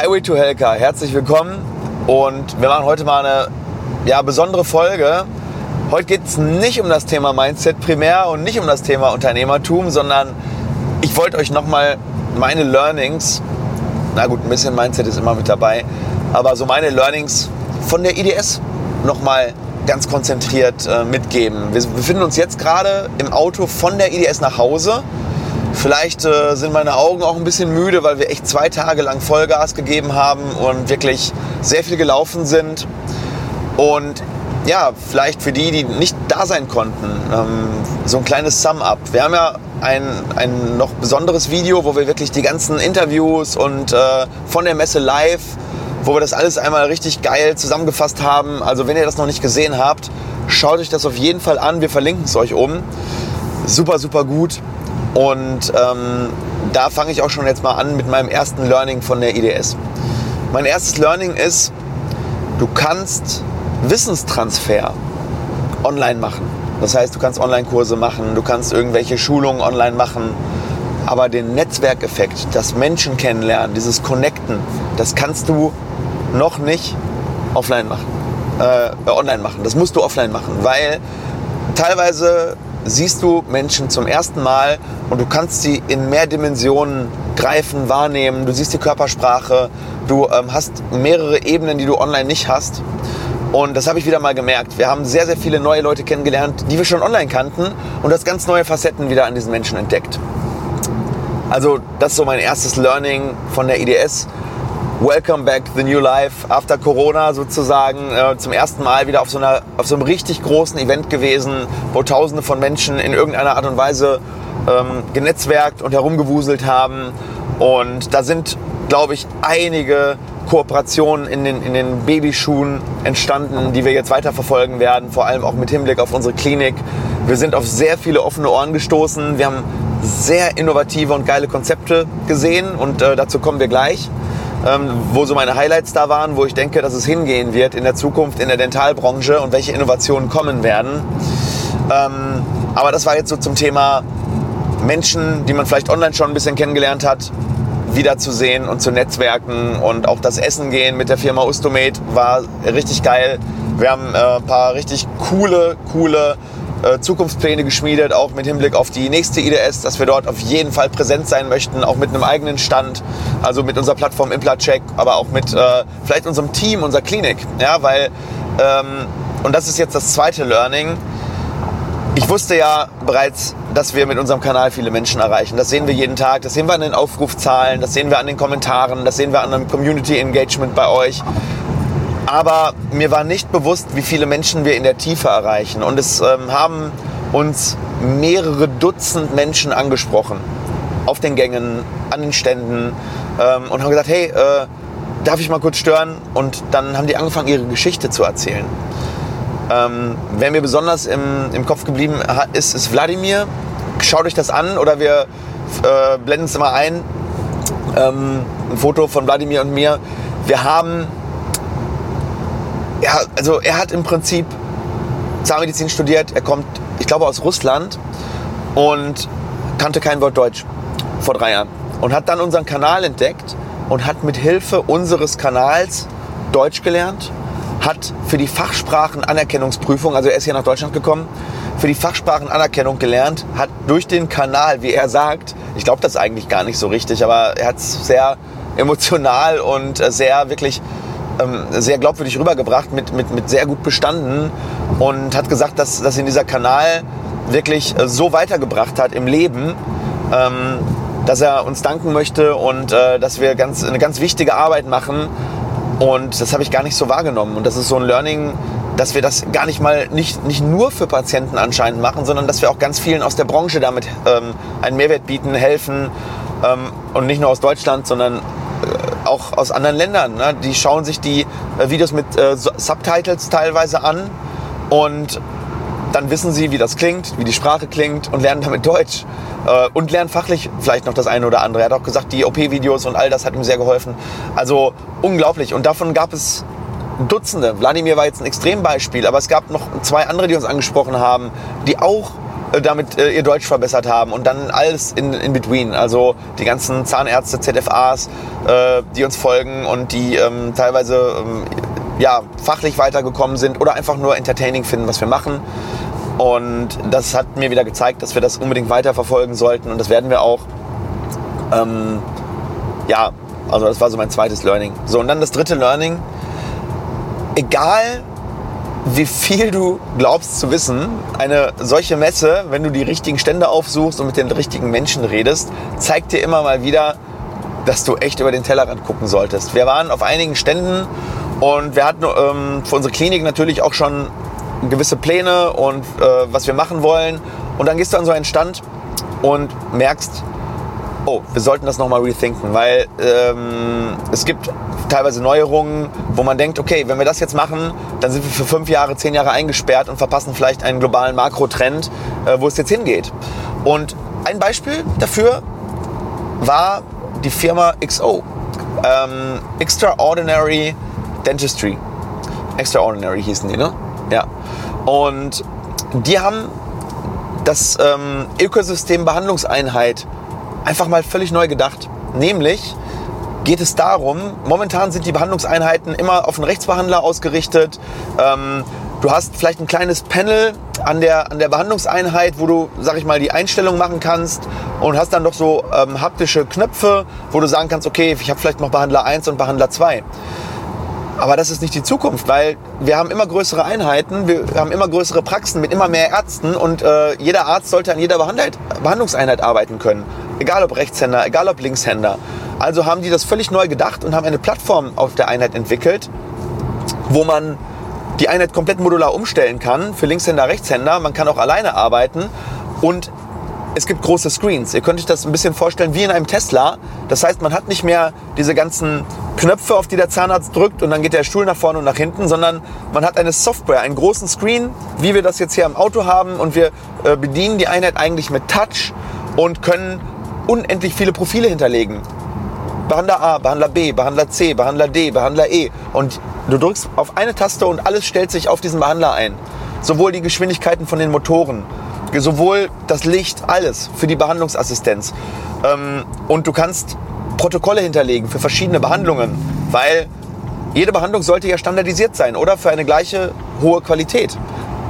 Highway to Helka, herzlich willkommen und wir machen heute mal eine ja, besondere Folge. Heute geht es nicht um das Thema Mindset primär und nicht um das Thema Unternehmertum, sondern ich wollte euch nochmal meine Learnings, na gut, ein bisschen Mindset ist immer mit dabei, aber so meine Learnings von der IDS nochmal ganz konzentriert äh, mitgeben. Wir befinden uns jetzt gerade im Auto von der IDS nach Hause Vielleicht äh, sind meine Augen auch ein bisschen müde, weil wir echt zwei Tage lang Vollgas gegeben haben und wirklich sehr viel gelaufen sind. Und ja, vielleicht für die, die nicht da sein konnten, ähm, so ein kleines Sum-up. Wir haben ja ein, ein noch besonderes Video, wo wir wirklich die ganzen Interviews und äh, von der Messe live, wo wir das alles einmal richtig geil zusammengefasst haben. Also wenn ihr das noch nicht gesehen habt, schaut euch das auf jeden Fall an. Wir verlinken es euch oben. Super, super gut. Und ähm, da fange ich auch schon jetzt mal an mit meinem ersten Learning von der IDS. Mein erstes Learning ist, du kannst Wissenstransfer online machen. Das heißt, du kannst Online-Kurse machen, du kannst irgendwelche Schulungen online machen. Aber den Netzwerkeffekt, das Menschen kennenlernen, dieses Connecten, das kannst du noch nicht offline machen, äh, online machen. Das musst du offline machen, weil teilweise siehst du Menschen zum ersten Mal und du kannst sie in mehr Dimensionen greifen, wahrnehmen. Du siehst die Körpersprache, du ähm, hast mehrere Ebenen, die du online nicht hast. Und das habe ich wieder mal gemerkt. Wir haben sehr, sehr viele neue Leute kennengelernt, die wir schon online kannten und das ganz neue Facetten wieder an diesen Menschen entdeckt. Also das ist so mein erstes Learning von der IDS. Welcome back the new life after Corona sozusagen äh, zum ersten Mal wieder auf so, einer, auf so einem richtig großen Event gewesen, wo Tausende von Menschen in irgendeiner Art und Weise ähm, genetzwerkt und herumgewuselt haben. Und da sind, glaube ich, einige Kooperationen in den, in den Babyschuhen entstanden, die wir jetzt weiterverfolgen werden, vor allem auch mit Hinblick auf unsere Klinik. Wir sind auf sehr viele offene Ohren gestoßen. Wir haben sehr innovative und geile Konzepte gesehen und äh, dazu kommen wir gleich ähm, wo so meine Highlights da waren, wo ich denke, dass es hingehen wird in der Zukunft in der Dentalbranche und welche Innovationen kommen werden. Ähm, aber das war jetzt so zum Thema Menschen, die man vielleicht online schon ein bisschen kennengelernt hat, wiederzusehen und zu netzwerken und auch das Essen gehen mit der Firma Ustomed war richtig geil. Wir haben äh, ein paar richtig coole, coole Zukunftspläne geschmiedet, auch mit Hinblick auf die nächste IDS, dass wir dort auf jeden Fall präsent sein möchten, auch mit einem eigenen Stand, also mit unserer Plattform Implatcheck, aber auch mit äh, vielleicht unserem Team, unserer Klinik. Ja, weil, ähm, und das ist jetzt das zweite Learning, ich wusste ja bereits, dass wir mit unserem Kanal viele Menschen erreichen. Das sehen wir jeden Tag, das sehen wir an den Aufrufzahlen, das sehen wir an den Kommentaren, das sehen wir an dem Community Engagement bei euch. Aber mir war nicht bewusst, wie viele Menschen wir in der Tiefe erreichen. Und es ähm, haben uns mehrere Dutzend Menschen angesprochen. Auf den Gängen, an den Ständen ähm, und haben gesagt, hey, äh, darf ich mal kurz stören? Und dann haben die angefangen, ihre Geschichte zu erzählen. Ähm, wer mir besonders im, im Kopf geblieben ist, ist Wladimir. Schaut euch das an oder wir äh, blenden es immer ein. Ähm, ein Foto von Wladimir und mir. Wir haben ja, also er hat im Prinzip Zahnmedizin studiert. Er kommt, ich glaube, aus Russland und kannte kein Wort Deutsch vor drei Jahren. Und hat dann unseren Kanal entdeckt und hat mit Hilfe unseres Kanals Deutsch gelernt, hat für die Fachsprachenanerkennungsprüfung, also er ist hier nach Deutschland gekommen, für die Fachsprachenanerkennung gelernt, hat durch den Kanal, wie er sagt, ich glaube das eigentlich gar nicht so richtig, aber er hat es sehr emotional und sehr wirklich ähm, sehr glaubwürdig rübergebracht, mit, mit, mit sehr gut bestanden und hat gesagt, dass, dass ihn dieser Kanal wirklich äh, so weitergebracht hat im Leben, ähm, dass er uns danken möchte und äh, dass wir ganz, eine ganz wichtige Arbeit machen. Und das habe ich gar nicht so wahrgenommen. Und das ist so ein Learning, dass wir das gar nicht mal nicht, nicht nur für Patienten anscheinend machen, sondern dass wir auch ganz vielen aus der Branche damit ähm, einen Mehrwert bieten, helfen. Ähm, und nicht nur aus Deutschland, sondern auch aus anderen Ländern. Ne? Die schauen sich die äh, Videos mit äh, Subtitles teilweise an und dann wissen sie, wie das klingt, wie die Sprache klingt und lernen damit Deutsch. Äh, und lernen fachlich vielleicht noch das eine oder andere. Er hat auch gesagt, die OP-Videos und all das hat ihm sehr geholfen. Also unglaublich. Und davon gab es Dutzende. Wladimir war jetzt ein Extrembeispiel, aber es gab noch zwei andere, die uns angesprochen haben, die auch damit äh, ihr Deutsch verbessert haben und dann alles in, in between. Also die ganzen Zahnärzte, ZFAs, äh, die uns folgen und die ähm, teilweise ähm, ja, fachlich weitergekommen sind oder einfach nur entertaining finden, was wir machen. Und das hat mir wieder gezeigt, dass wir das unbedingt weiterverfolgen sollten und das werden wir auch. Ähm, ja, also das war so mein zweites Learning. So, und dann das dritte Learning. Egal, wie viel du glaubst zu wissen, eine solche Messe, wenn du die richtigen Stände aufsuchst und mit den richtigen Menschen redest, zeigt dir immer mal wieder, dass du echt über den Tellerrand gucken solltest. Wir waren auf einigen Ständen und wir hatten ähm, für unsere Klinik natürlich auch schon gewisse Pläne und äh, was wir machen wollen. Und dann gehst du an so einen Stand und merkst, oh, wir sollten das nochmal rethinken, weil ähm, es gibt teilweise Neuerungen, wo man denkt, okay, wenn wir das jetzt machen, dann sind wir für fünf Jahre, zehn Jahre eingesperrt und verpassen vielleicht einen globalen Makrotrend, äh, wo es jetzt hingeht. Und ein Beispiel dafür war die Firma XO, ähm, Extraordinary Dentistry. Extraordinary hießen die, ne? Ja. Und die haben das ähm, Ökosystem Behandlungseinheit einfach mal völlig neu gedacht. Nämlich geht es darum, momentan sind die Behandlungseinheiten immer auf den Rechtsbehandler ausgerichtet. Ähm, du hast vielleicht ein kleines Panel an der, an der Behandlungseinheit, wo du, sag ich mal, die Einstellung machen kannst und hast dann doch so ähm, haptische Knöpfe, wo du sagen kannst, okay, ich habe vielleicht noch Behandler 1 und Behandler 2. Aber das ist nicht die Zukunft, weil wir haben immer größere Einheiten, wir haben immer größere Praxen mit immer mehr Ärzten und äh, jeder Arzt sollte an jeder Behandlungseinheit arbeiten können. Egal ob Rechtshänder, egal ob Linkshänder. Also haben die das völlig neu gedacht und haben eine Plattform auf der Einheit entwickelt, wo man die Einheit komplett modular umstellen kann für Linkshänder, Rechtshänder. Man kann auch alleine arbeiten und es gibt große Screens. Ihr könnt euch das ein bisschen vorstellen wie in einem Tesla. Das heißt, man hat nicht mehr diese ganzen Knöpfe, auf die der Zahnarzt drückt und dann geht der Stuhl nach vorne und nach hinten, sondern man hat eine Software, einen großen Screen, wie wir das jetzt hier im Auto haben und wir äh, bedienen die Einheit eigentlich mit Touch und können unendlich viele Profile hinterlegen. Behandler A, Behandler B, Behandler C, Behandler D, Behandler E. Und du drückst auf eine Taste und alles stellt sich auf diesen Behandler ein. Sowohl die Geschwindigkeiten von den Motoren, sowohl das Licht, alles für die Behandlungsassistenz. Ähm, und du kannst Protokolle hinterlegen für verschiedene Behandlungen, weil jede Behandlung sollte ja standardisiert sein oder für eine gleiche hohe Qualität.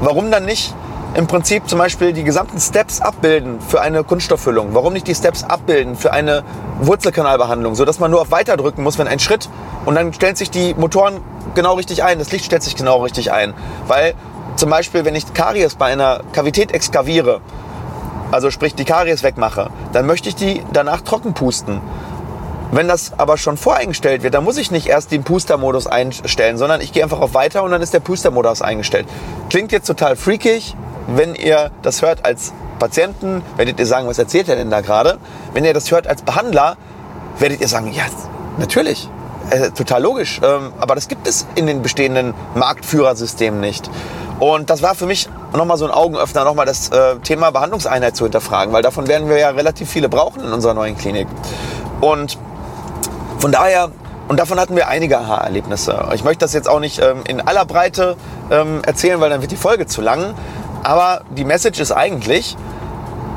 Warum dann nicht im Prinzip zum Beispiel die gesamten Steps abbilden für eine Kunststofffüllung? Warum nicht die Steps abbilden für eine Wurzelkanalbehandlung, sodass man nur auf Weiter drücken muss, wenn ein Schritt und dann stellen sich die Motoren genau richtig ein, das Licht stellt sich genau richtig ein. Weil zum Beispiel, wenn ich Karies bei einer Kavität exkaviere, also sprich die Karies wegmache, dann möchte ich die danach trocken pusten. Wenn das aber schon voreingestellt wird, dann muss ich nicht erst den Puster-Modus einstellen, sondern ich gehe einfach auf Weiter und dann ist der Puster-Modus eingestellt. Klingt jetzt total freakig, wenn ihr das hört als Patienten, werdet ihr sagen, was erzählt er denn da gerade? Wenn ihr das hört als Behandler, werdet ihr sagen, ja, natürlich, äh, total logisch. Ähm, aber das gibt es in den bestehenden Marktführersystemen nicht. Und das war für mich nochmal so ein Augenöffner, nochmal das äh, Thema Behandlungseinheit zu hinterfragen, weil davon werden wir ja relativ viele brauchen in unserer neuen Klinik. Und von daher, und davon hatten wir einige Aha-Erlebnisse. Ich möchte das jetzt auch nicht ähm, in aller Breite ähm, erzählen, weil dann wird die Folge zu lang. Aber die Message ist eigentlich,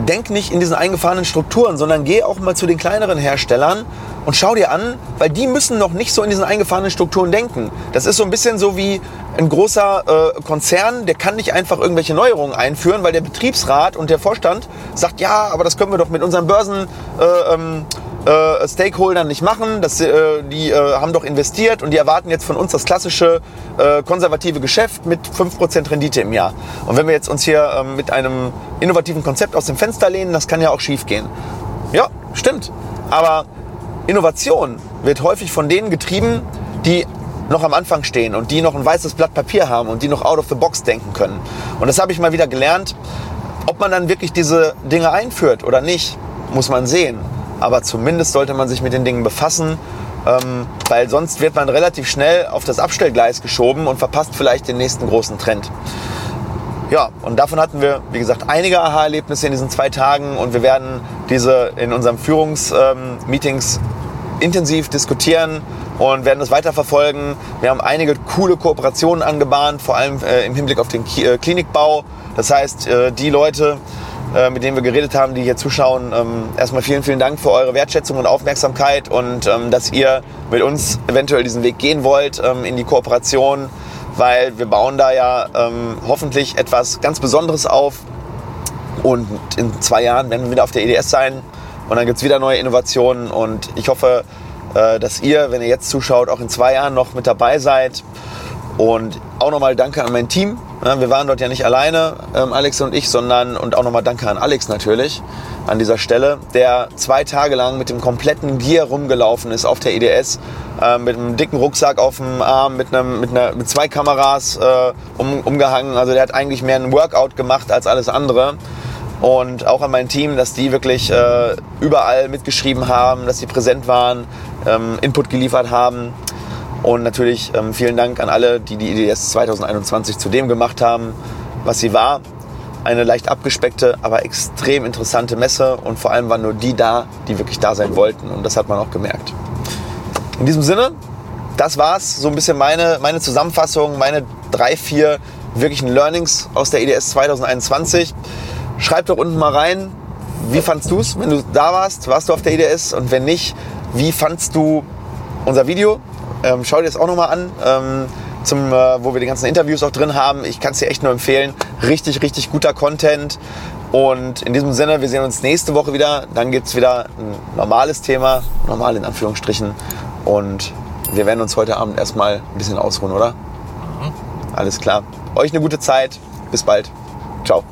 denk nicht in diesen eingefahrenen Strukturen, sondern geh auch mal zu den kleineren Herstellern und schau dir an, weil die müssen noch nicht so in diesen eingefahrenen Strukturen denken. Das ist so ein bisschen so wie ein großer äh, Konzern, der kann nicht einfach irgendwelche Neuerungen einführen, weil der Betriebsrat und der Vorstand sagt, ja, aber das können wir doch mit unseren Börsen äh, ähm, äh, Stakeholdern nicht machen. Das, äh, die äh, haben doch investiert und die erwarten jetzt von uns das klassische äh, konservative Geschäft mit 5% Rendite im Jahr. Und wenn wir jetzt uns hier ähm, mit einem innovativen Konzept aus dem Fenster lehnen, das kann ja auch schief gehen. Ja, stimmt. Aber Innovation wird häufig von denen getrieben, die noch am Anfang stehen und die noch ein weißes Blatt Papier haben und die noch out of the box denken können. Und das habe ich mal wieder gelernt. Ob man dann wirklich diese Dinge einführt oder nicht, muss man sehen aber zumindest sollte man sich mit den Dingen befassen, ähm, weil sonst wird man relativ schnell auf das Abstellgleis geschoben und verpasst vielleicht den nächsten großen Trend. Ja, und davon hatten wir, wie gesagt, einige Aha-Erlebnisse in diesen zwei Tagen und wir werden diese in unseren Führungsmeetings ähm, intensiv diskutieren und werden das weiterverfolgen. Wir haben einige coole Kooperationen angebahnt, vor allem äh, im Hinblick auf den Ki äh, Klinikbau. Das heißt, äh, die Leute, äh, mit denen wir geredet haben, die hier zuschauen. Ähm, erstmal vielen, vielen Dank für eure Wertschätzung und Aufmerksamkeit und ähm, dass ihr mit uns eventuell diesen Weg gehen wollt ähm, in die Kooperation, weil wir bauen da ja hoffentlich etwas ganz Besonderes auf. Und in zwei Jahren werden wir wieder auf der EDS sein und dann gibt es wieder neue Innovationen und ich hoffe, äh, dass ihr, wenn ihr jetzt zuschaut, auch in zwei Jahren noch mit dabei seid. Und auch nochmal Danke an mein Team. wir waren dort ja nicht alleine, ähm, Alex und ich, sondern und auch nochmal Danke an Alex natürlich an dieser Stelle, der zwei Tage lang mit dem kompletten Gear rumgelaufen ist auf der EDS, äh, mit einem dicken Rucksack auf dem Arm, mit, einem, mit, einer, mit zwei Kameras äh, um, umgehangen. Also der hat eigentlich mehr ein Workout gemacht als alles andere und auch an mein Team, dass die wirklich äh, überall mitgeschrieben haben, dass sie präsent waren, ähm, Input geliefert haben. Und natürlich ähm, vielen Dank an alle, die die IDS 2021 zu dem gemacht haben, was sie war. Eine leicht abgespeckte, aber extrem interessante Messe und vor allem waren nur die da, die wirklich da sein wollten und das hat man auch gemerkt. In diesem Sinne, das war's, so ein bisschen meine, meine Zusammenfassung, meine drei, vier wirklichen Learnings aus der IDS 2021. Schreib doch unten mal rein, wie fandst du es, wenn du da warst? Warst du auf der IDS? Und wenn nicht, wie fandst du unser Video? Ähm, schau dir das auch nochmal an, ähm, zum, äh, wo wir die ganzen Interviews auch drin haben. Ich kann es dir echt nur empfehlen. Richtig, richtig guter Content. Und in diesem Sinne, wir sehen uns nächste Woche wieder. Dann gibt es wieder ein normales Thema, normal in Anführungsstrichen. Und wir werden uns heute Abend erstmal ein bisschen ausruhen, oder? Mhm. Alles klar. Euch eine gute Zeit. Bis bald. Ciao.